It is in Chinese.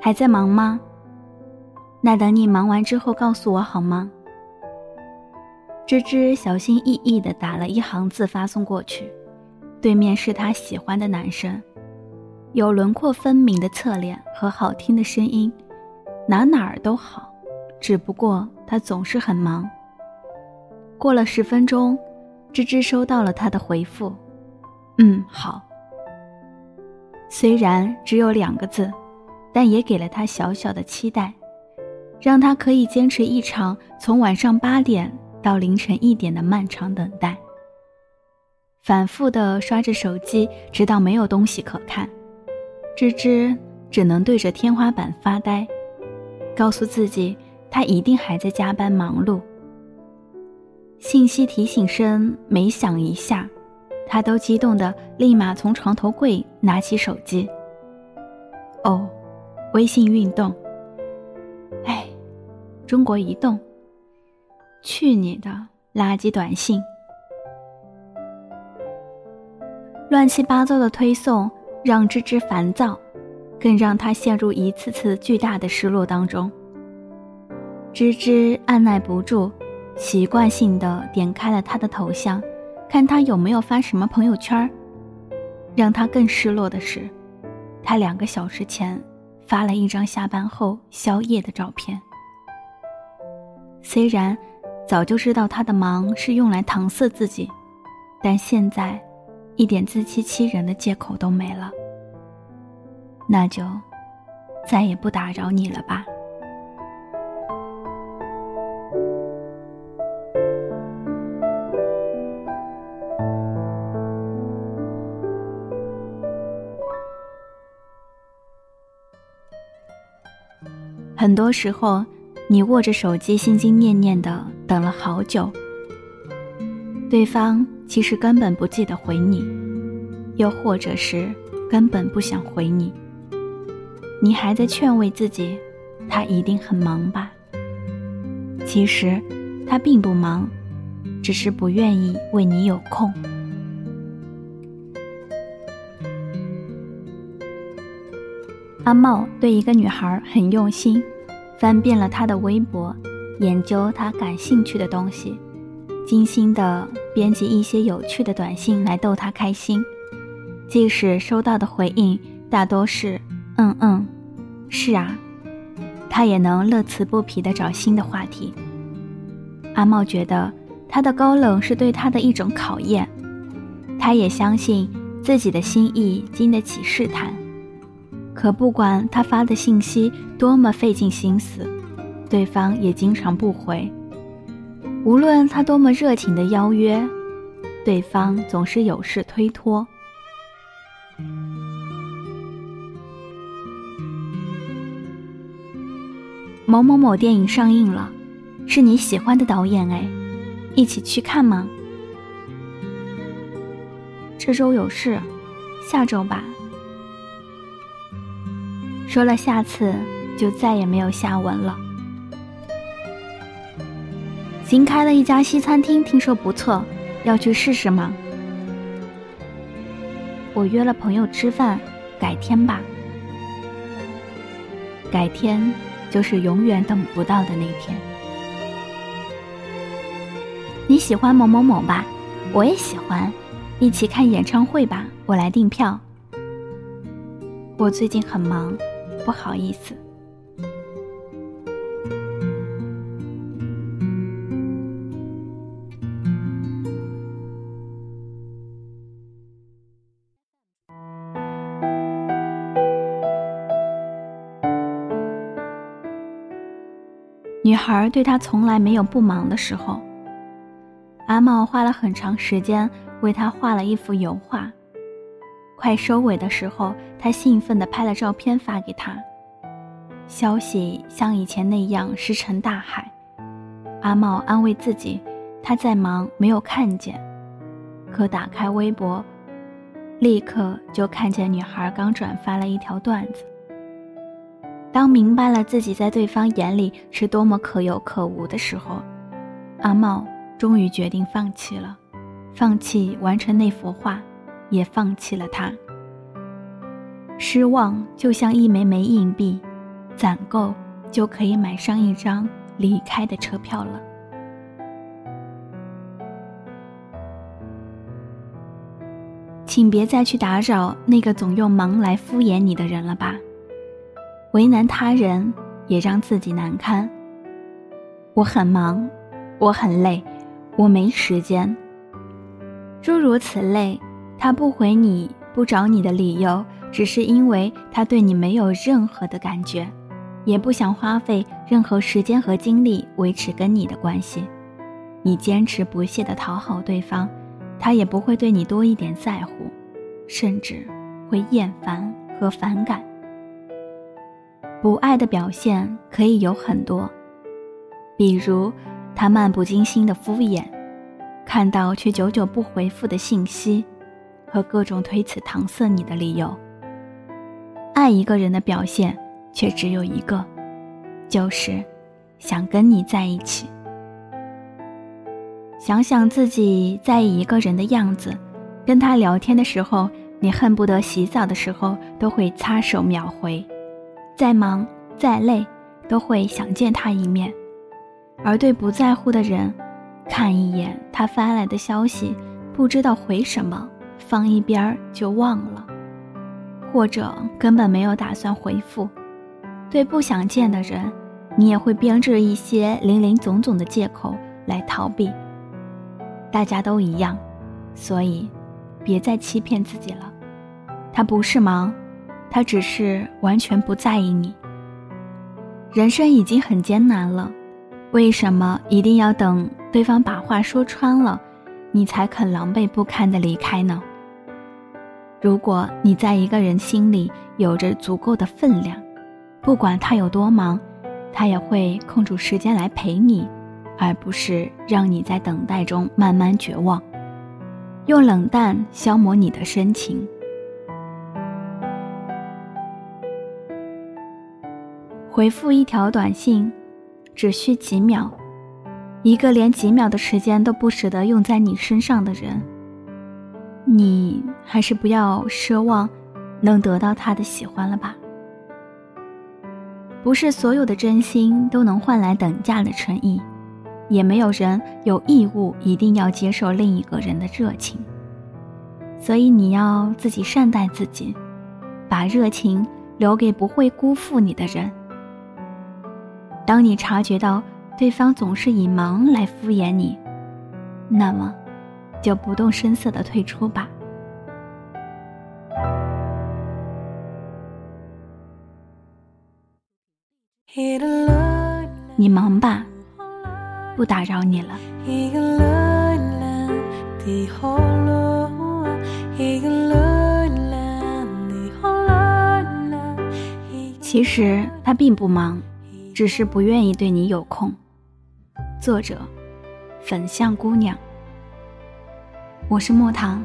还在忙吗？那等你忙完之后告诉我好吗？芝芝小心翼翼地打了一行字发送过去，对面是他喜欢的男生，有轮廓分明的侧脸和好听的声音，哪哪儿都好，只不过他总是很忙。过了十分钟，芝芝收到了他的回复：“嗯，好。”虽然只有两个字，但也给了他小小的期待，让他可以坚持一场从晚上八点到凌晨一点的漫长等待。反复的刷着手机，直到没有东西可看，芝芝只能对着天花板发呆，告诉自己他一定还在加班忙碌。信息提醒声每响一下。他都激动的立马从床头柜拿起手机。哦，微信运动。哎，中国移动。去你的垃圾短信！乱七八糟的推送让芝芝烦躁，更让他陷入一次次巨大的失落当中。芝芝按耐不住，习惯性的点开了他的头像。看他有没有发什么朋友圈让他更失落的是，他两个小时前发了一张下班后宵夜的照片。虽然早就知道他的忙是用来搪塞自己，但现在一点自欺欺人的借口都没了。那就再也不打扰你了吧。很多时候，你握着手机，心心念念的等了好久，对方其实根本不记得回你，又或者是根本不想回你。你还在劝慰自己，他一定很忙吧？其实他并不忙，只是不愿意为你有空。阿茂对一个女孩很用心，翻遍了她的微博，研究她感兴趣的东西，精心的编辑一些有趣的短信来逗她开心。即使收到的回应大多是“嗯嗯，是啊”，他也能乐此不疲的找新的话题。阿茂觉得他的高冷是对他的一种考验，他也相信自己的心意经得起试探。可不管他发的信息多么费尽心思，对方也经常不回。无论他多么热情的邀约，对方总是有事推脱。某某某电影上映了，是你喜欢的导演哎，一起去看吗？这周有事，下周吧。说了下次，就再也没有下文了。新开了一家西餐厅，听说不错，要去试试吗？我约了朋友吃饭，改天吧。改天就是永远等不到的那天。你喜欢某某某吧？我也喜欢，一起看演唱会吧，我来订票。我最近很忙。不好意思。女孩对他从来没有不忙的时候。阿茂花了很长时间为他画了一幅油画。快收尾的时候，他兴奋地拍了照片发给他。消息像以前那样石沉大海。阿茂安慰自己，他在忙，没有看见。可打开微博，立刻就看见女孩刚转发了一条段子。当明白了自己在对方眼里是多么可有可无的时候，阿茂终于决定放弃了，放弃完成那幅画。也放弃了他。失望就像一枚枚硬币，攒够就可以买上一张离开的车票了。请别再去打扰那个总用忙来敷衍你的人了吧，为难他人也让自己难堪。我很忙，我很累，我没时间。诸如此类，他不回你不找你的理由，只是因为他对你没有任何的感觉，也不想花费任何时间和精力维持跟你的关系。你坚持不懈的讨好对方。他也不会对你多一点在乎，甚至会厌烦和反感。不爱的表现可以有很多，比如他漫不经心的敷衍，看到却久久不回复的信息，和各种推辞搪塞你的理由。爱一个人的表现却只有一个，就是想跟你在一起。想想自己在意一个人的样子，跟他聊天的时候，你恨不得洗澡的时候都会擦手秒回；再忙再累，都会想见他一面。而对不在乎的人，看一眼他发来的消息，不知道回什么，放一边儿就忘了，或者根本没有打算回复。对不想见的人，你也会编制一些林林总总的借口来逃避。大家都一样，所以别再欺骗自己了。他不是忙，他只是完全不在意你。人生已经很艰难了，为什么一定要等对方把话说穿了，你才肯狼狈不堪的离开呢？如果你在一个人心里有着足够的分量，不管他有多忙，他也会空出时间来陪你。而不是让你在等待中慢慢绝望，用冷淡消磨你的深情。回复一条短信，只需几秒，一个连几秒的时间都不舍得用在你身上的人，你还是不要奢望能得到他的喜欢了吧。不是所有的真心都能换来等价的诚意。也没有人有义务一定要接受另一个人的热情，所以你要自己善待自己，把热情留给不会辜负你的人。当你察觉到对方总是以忙来敷衍你，那么就不动声色的退出吧。你忙吧。不打扰你了。其实他并不忙，只是不愿意对你有空。作者：粉象姑娘。我是莫糖。